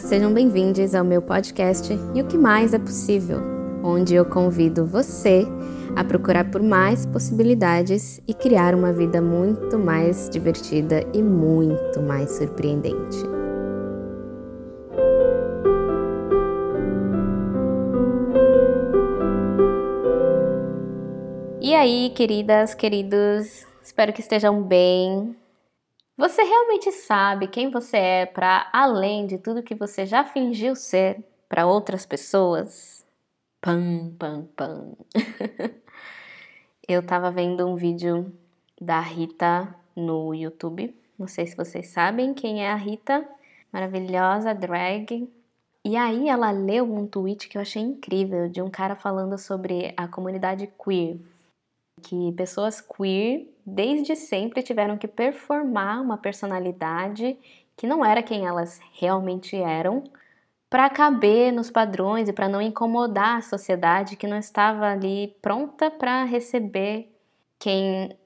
Sejam bem-vindos ao meu podcast E o que mais é possível, onde eu convido você a procurar por mais possibilidades e criar uma vida muito mais divertida e muito mais surpreendente. E aí, queridas, queridos, espero que estejam bem. Você realmente sabe quem você é para além de tudo que você já fingiu ser para outras pessoas? Pam, pam, pam. Eu tava vendo um vídeo da Rita no YouTube. Não sei se vocês sabem quem é a Rita, maravilhosa drag. E aí ela leu um tweet que eu achei incrível de um cara falando sobre a comunidade queer, que pessoas queer desde sempre tiveram que performar uma personalidade que não era quem elas realmente eram, para caber nos padrões e para não incomodar a sociedade que não estava ali pronta para receber quem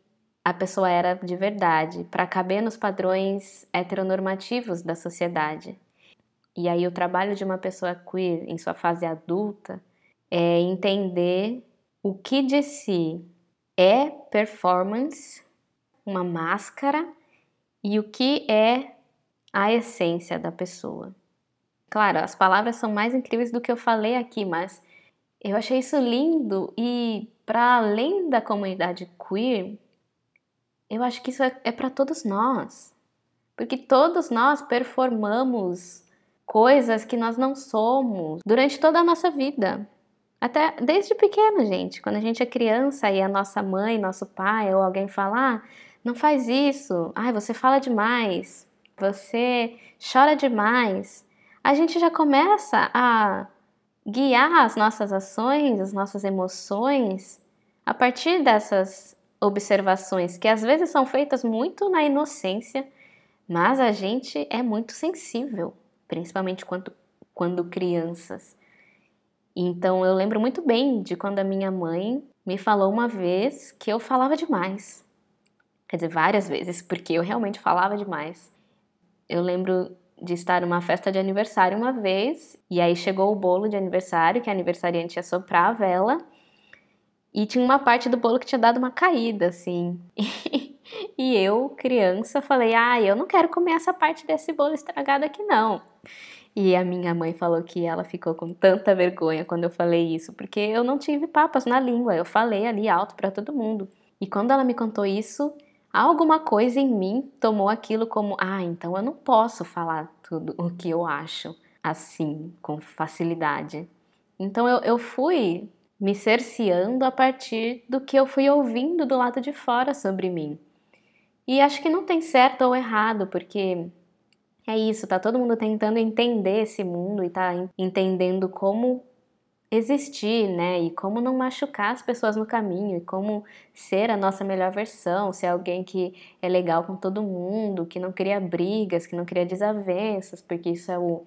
a pessoa era de verdade, para caber nos padrões heteronormativos da sociedade. E aí o trabalho de uma pessoa queer em sua fase adulta é entender o que de si é performance, uma máscara, e o que é a essência da pessoa. Claro, as palavras são mais incríveis do que eu falei aqui, mas eu achei isso lindo e para além da comunidade queer, eu acho que isso é, é para todos nós. Porque todos nós performamos coisas que nós não somos durante toda a nossa vida. Até desde pequeno, gente. Quando a gente é criança e a nossa mãe, nosso pai ou alguém falar, ah, não faz isso. Ai, você fala demais. Você chora demais. A gente já começa a guiar as nossas ações, as nossas emoções a partir dessas observações que às vezes são feitas muito na inocência, mas a gente é muito sensível, principalmente quando, quando crianças. Então eu lembro muito bem de quando a minha mãe me falou uma vez que eu falava demais. Quer dizer, várias vezes, porque eu realmente falava demais. Eu lembro de estar numa festa de aniversário uma vez, e aí chegou o bolo de aniversário, que a aniversariante ia soprar a vela, e tinha uma parte do bolo que tinha dado uma caída, assim. e eu, criança, falei: ah, eu não quero comer essa parte desse bolo estragado aqui, não. E a minha mãe falou que ela ficou com tanta vergonha quando eu falei isso, porque eu não tive papas na língua, eu falei ali alto para todo mundo. E quando ela me contou isso, alguma coisa em mim tomou aquilo como: ah, então eu não posso falar tudo o que eu acho assim, com facilidade. Então eu, eu fui me cerceando a partir do que eu fui ouvindo do lado de fora sobre mim. E acho que não tem certo ou errado, porque é isso, tá todo mundo tentando entender esse mundo e tá entendendo como existir, né? E como não machucar as pessoas no caminho, e como ser a nossa melhor versão, ser alguém que é legal com todo mundo, que não cria brigas, que não cria desavenças, porque isso é o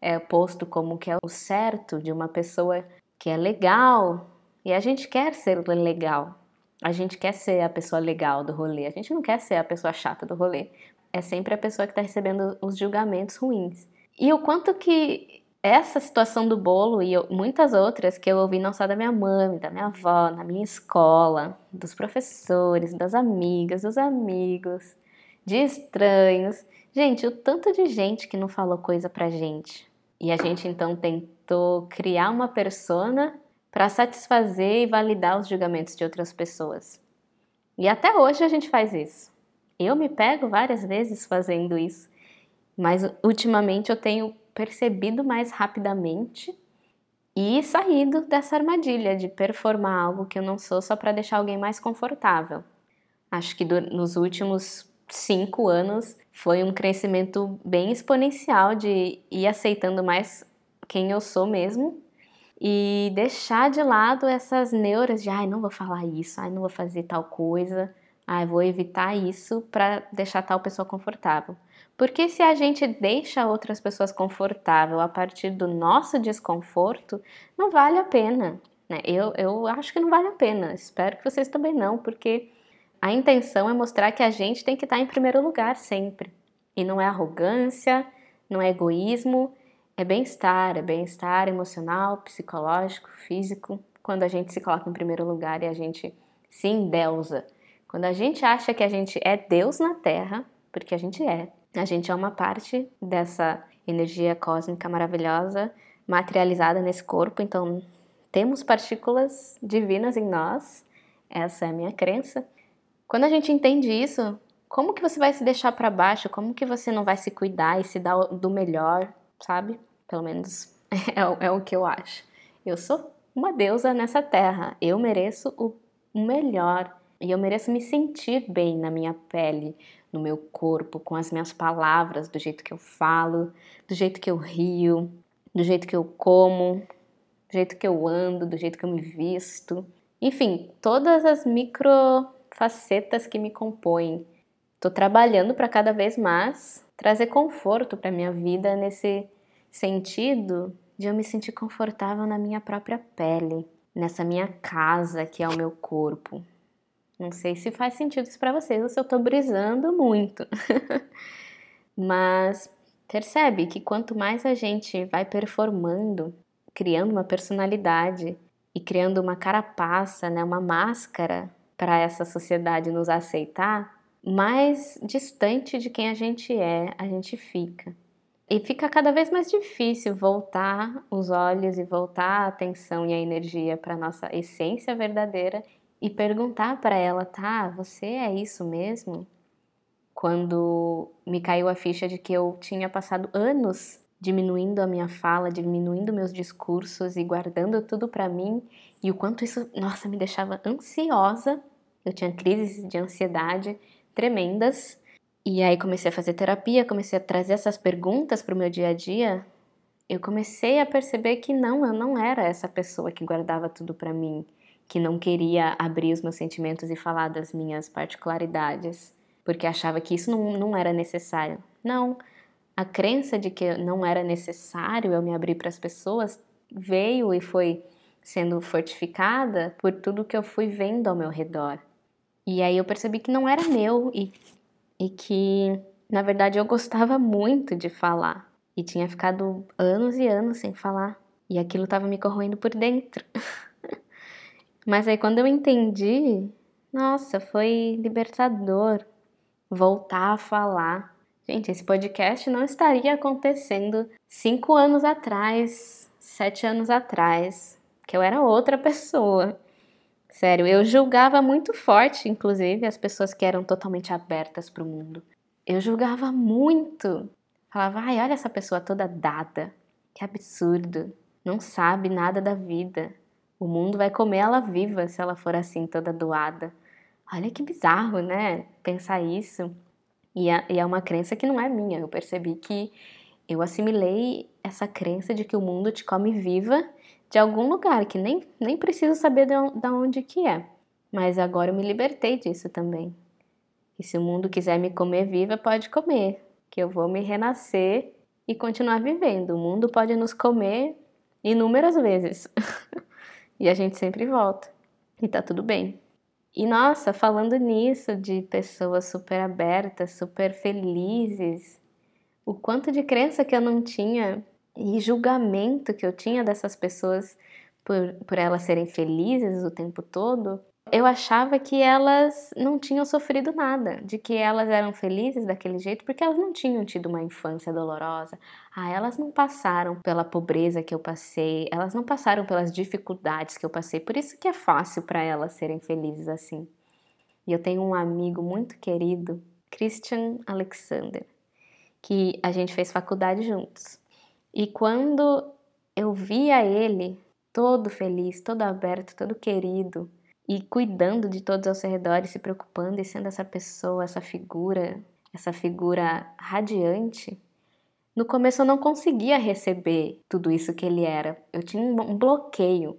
é posto como que é o certo de uma pessoa que é legal. E a gente quer ser legal. A gente quer ser a pessoa legal do rolê. A gente não quer ser a pessoa chata do rolê é sempre a pessoa que está recebendo os julgamentos ruins. E o quanto que essa situação do bolo e muitas outras que eu ouvi não só da minha mãe, da minha avó, na minha escola, dos professores, das amigas, dos amigos, de estranhos. Gente, o tanto de gente que não falou coisa pra gente. E a gente então tentou criar uma persona para satisfazer e validar os julgamentos de outras pessoas. E até hoje a gente faz isso. Eu me pego várias vezes fazendo isso, mas ultimamente eu tenho percebido mais rapidamente e saído dessa armadilha de performar algo que eu não sou só para deixar alguém mais confortável. Acho que do, nos últimos cinco anos foi um crescimento bem exponencial de ir aceitando mais quem eu sou mesmo e deixar de lado essas neuras de ai, não vou falar isso, ai, não vou fazer tal coisa. Ah, vou evitar isso para deixar tal pessoa confortável. Porque se a gente deixa outras pessoas confortável a partir do nosso desconforto, não vale a pena. Né? Eu, eu acho que não vale a pena. Espero que vocês também não, porque a intenção é mostrar que a gente tem que estar em primeiro lugar sempre. E não é arrogância, não é egoísmo, é bem-estar, é bem-estar emocional, psicológico, físico, quando a gente se coloca em primeiro lugar e a gente se endeusa. Quando a gente acha que a gente é Deus na Terra, porque a gente é, a gente é uma parte dessa energia cósmica maravilhosa materializada nesse corpo, então temos partículas divinas em nós. Essa é a minha crença. Quando a gente entende isso, como que você vai se deixar para baixo? Como que você não vai se cuidar e se dar do melhor, sabe? Pelo menos é, é o que eu acho. Eu sou uma deusa nessa terra. Eu mereço o melhor e eu mereço me sentir bem na minha pele, no meu corpo, com as minhas palavras, do jeito que eu falo, do jeito que eu rio, do jeito que eu como, do jeito que eu ando, do jeito que eu me visto. Enfim, todas as micro facetas que me compõem. Estou trabalhando para cada vez mais trazer conforto para minha vida nesse sentido de eu me sentir confortável na minha própria pele, nessa minha casa que é o meu corpo. Não sei se faz sentido isso para vocês ou se eu estou brisando muito. Mas percebe que quanto mais a gente vai performando, criando uma personalidade e criando uma carapaça, né, uma máscara para essa sociedade nos aceitar, mais distante de quem a gente é a gente fica. E fica cada vez mais difícil voltar os olhos e voltar a atenção e a energia para nossa essência verdadeira e perguntar para ela, tá, você é isso mesmo? Quando me caiu a ficha de que eu tinha passado anos diminuindo a minha fala, diminuindo meus discursos e guardando tudo para mim, e o quanto isso, nossa, me deixava ansiosa. Eu tinha crises de ansiedade tremendas. E aí comecei a fazer terapia, comecei a trazer essas perguntas para o meu dia a dia. Eu comecei a perceber que não, eu não era essa pessoa que guardava tudo para mim que não queria abrir os meus sentimentos e falar das minhas particularidades, porque achava que isso não, não era necessário. Não, a crença de que não era necessário eu me abrir para as pessoas veio e foi sendo fortificada por tudo que eu fui vendo ao meu redor. E aí eu percebi que não era meu e, e que, na verdade, eu gostava muito de falar. E tinha ficado anos e anos sem falar. E aquilo estava me corroendo por dentro. Mas aí quando eu entendi, nossa, foi libertador voltar a falar. Gente, esse podcast não estaria acontecendo cinco anos atrás, sete anos atrás, que eu era outra pessoa. Sério, eu julgava muito forte, inclusive, as pessoas que eram totalmente abertas para o mundo. Eu julgava muito. Falava, ai, olha essa pessoa toda dada. Que absurdo. Não sabe nada da vida. O mundo vai comer ela viva se ela for assim, toda doada. Olha que bizarro, né? Pensar isso. E é, e é uma crença que não é minha. Eu percebi que eu assimilei essa crença de que o mundo te come viva de algum lugar, que nem, nem preciso saber de onde que é. Mas agora eu me libertei disso também. E se o mundo quiser me comer viva, pode comer, que eu vou me renascer e continuar vivendo. O mundo pode nos comer inúmeras vezes. E a gente sempre volta. E tá tudo bem. E nossa, falando nisso de pessoas super abertas, super felizes, o quanto de crença que eu não tinha e julgamento que eu tinha dessas pessoas por, por elas serem felizes o tempo todo, eu achava que elas não tinham sofrido nada, de que elas eram felizes daquele jeito porque elas não tinham tido uma infância dolorosa. Ah, elas não passaram pela pobreza que eu passei, elas não passaram pelas dificuldades que eu passei, por isso que é fácil para elas serem felizes assim. E eu tenho um amigo muito querido, Christian Alexander, que a gente fez faculdade juntos. E quando eu via ele todo feliz, todo aberto, todo querido, e cuidando de todos ao seu redor e se preocupando e sendo essa pessoa, essa figura, essa figura radiante, no começo eu não conseguia receber tudo isso que ele era. Eu tinha um bloqueio.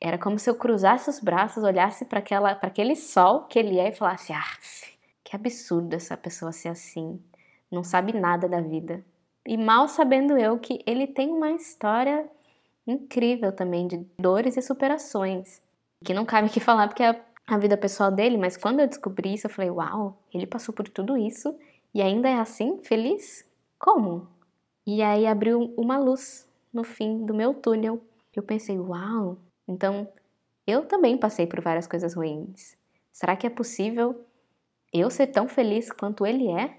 Era como se eu cruzasse os braços, olhasse para aquele sol que ele é e falasse: "Ah, que absurdo essa pessoa ser assim. Não sabe nada da vida". E mal sabendo eu que ele tem uma história incrível também de dores e superações que não cabe aqui falar porque é a vida pessoal dele, mas quando eu descobri isso, eu falei: uau, ele passou por tudo isso e ainda é assim, feliz? Como? E aí abriu uma luz no fim do meu túnel. Eu pensei, uau, então eu também passei por várias coisas ruins. Será que é possível eu ser tão feliz quanto ele é?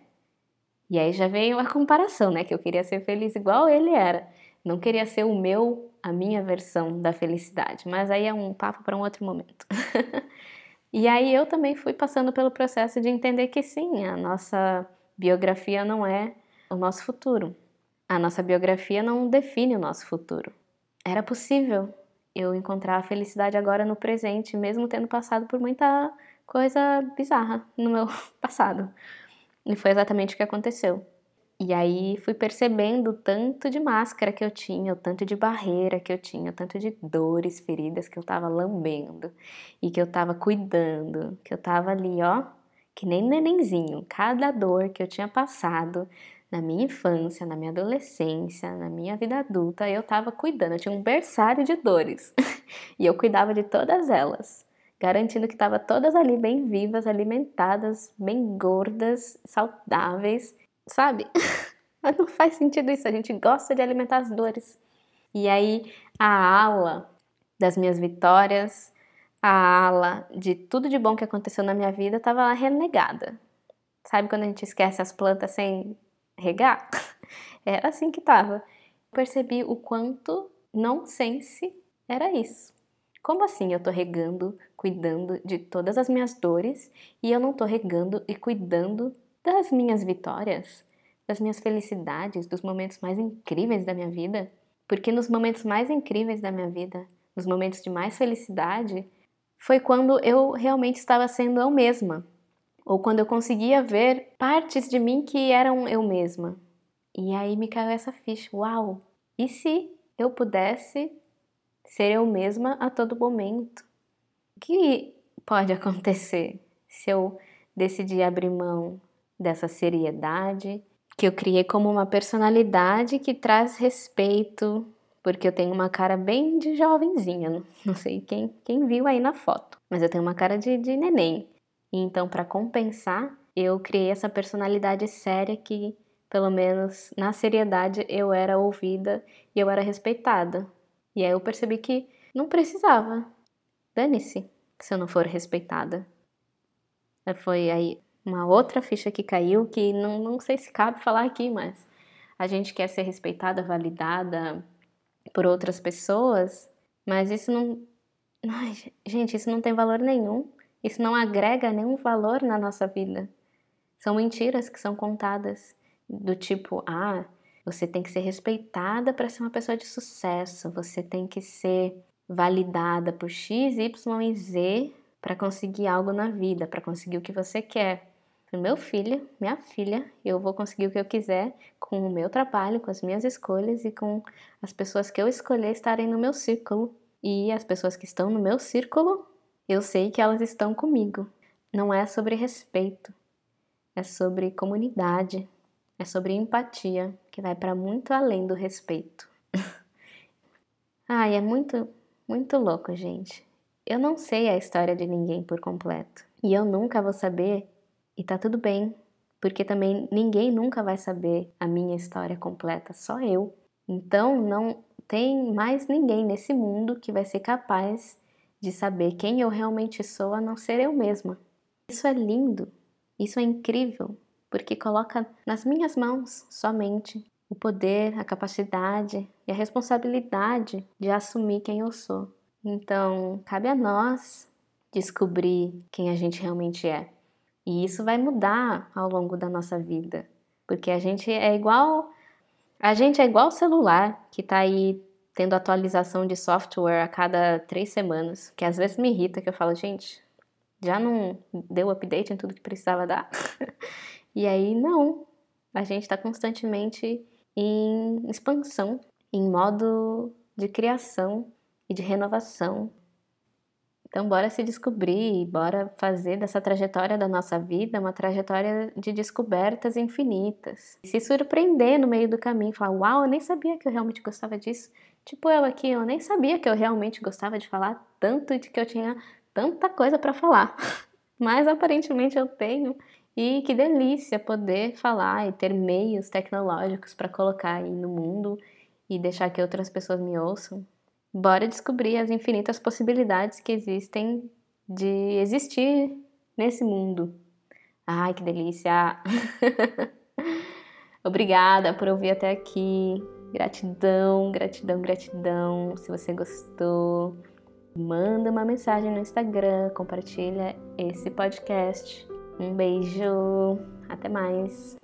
E aí já veio a comparação, né? Que eu queria ser feliz igual ele era. Não queria ser o meu, a minha versão da felicidade. Mas aí é um papo para um outro momento. e aí eu também fui passando pelo processo de entender que sim, a nossa biografia não é o nosso futuro. A nossa biografia não define o nosso futuro. Era possível eu encontrar a felicidade agora no presente, mesmo tendo passado por muita coisa bizarra no meu passado. E foi exatamente o que aconteceu. E aí fui percebendo o tanto de máscara que eu tinha, o tanto de barreira que eu tinha, o tanto de dores, feridas que eu tava lambendo e que eu tava cuidando, que eu tava ali, ó, que nem nenenzinho. Cada dor que eu tinha passado na minha infância, na minha adolescência, na minha vida adulta, eu tava cuidando. Eu tinha um berçário de dores e eu cuidava de todas elas garantindo que estavam todas ali bem vivas, alimentadas, bem gordas, saudáveis, sabe? Mas não faz sentido isso, a gente gosta de alimentar as dores. E aí a ala das minhas vitórias, a ala de tudo de bom que aconteceu na minha vida estava lá renegada. Sabe quando a gente esquece as plantas sem regar? Era assim que estava. Percebi o quanto nonsense era isso. Como assim eu tô regando, cuidando de todas as minhas dores e eu não tô regando e cuidando das minhas vitórias, das minhas felicidades, dos momentos mais incríveis da minha vida? Porque nos momentos mais incríveis da minha vida, nos momentos de mais felicidade, foi quando eu realmente estava sendo eu mesma, ou quando eu conseguia ver partes de mim que eram eu mesma. E aí me caiu essa ficha: uau! E se eu pudesse ser eu mesma a todo momento. O que pode acontecer se eu decidir abrir mão dessa seriedade que eu criei como uma personalidade que traz respeito, porque eu tenho uma cara bem de jovenzinha, não sei quem, quem viu aí na foto, mas eu tenho uma cara de, de neném. Então, para compensar, eu criei essa personalidade séria que, pelo menos na seriedade, eu era ouvida e eu era respeitada. E aí eu percebi que não precisava. Dane-se se eu não for respeitada. Foi aí uma outra ficha que caiu que não, não sei se cabe falar aqui, mas a gente quer ser respeitada, validada por outras pessoas, mas isso não. Ai, gente, isso não tem valor nenhum. Isso não agrega nenhum valor na nossa vida. São mentiras que são contadas, do tipo, ah, você tem que ser respeitada para ser uma pessoa de sucesso. Você tem que ser validada por X, Y e Z para conseguir algo na vida, para conseguir o que você quer. Meu filho, minha filha, eu vou conseguir o que eu quiser com o meu trabalho, com as minhas escolhas e com as pessoas que eu escolher estarem no meu círculo. E as pessoas que estão no meu círculo, eu sei que elas estão comigo. Não é sobre respeito, é sobre comunidade, é sobre empatia, que vai para muito além do respeito. Ai, é muito, muito louco, gente. Eu não sei a história de ninguém por completo. E eu nunca vou saber, e tá tudo bem, porque também ninguém nunca vai saber a minha história completa, só eu. Então não tem mais ninguém nesse mundo que vai ser capaz de saber quem eu realmente sou a não ser eu mesma. Isso é lindo, isso é incrível, porque coloca nas minhas mãos somente o poder, a capacidade e a responsabilidade de assumir quem eu sou. Então, cabe a nós descobrir quem a gente realmente é. E isso vai mudar ao longo da nossa vida, porque a gente é igual a gente é igual celular que está aí tendo atualização de software a cada três semanas, que às vezes me irrita, que eu falo, gente, já não deu update em tudo que precisava dar? E aí, não. A gente está constantemente em expansão, em modo de criação e de renovação. Então, bora se descobrir, bora fazer dessa trajetória da nossa vida uma trajetória de descobertas infinitas. Se surpreender no meio do caminho, falar: Uau, eu nem sabia que eu realmente gostava disso. Tipo eu aqui, eu nem sabia que eu realmente gostava de falar tanto de que eu tinha tanta coisa para falar. Mas aparentemente eu tenho E que delícia poder falar e ter meios tecnológicos para colocar aí no mundo e deixar que outras pessoas me ouçam. Bora descobrir as infinitas possibilidades que existem de existir nesse mundo. Ai, que delícia! Obrigada por ouvir até aqui. Gratidão, gratidão, gratidão. Se você gostou, manda uma mensagem no Instagram, compartilha esse podcast. Um beijo, até mais.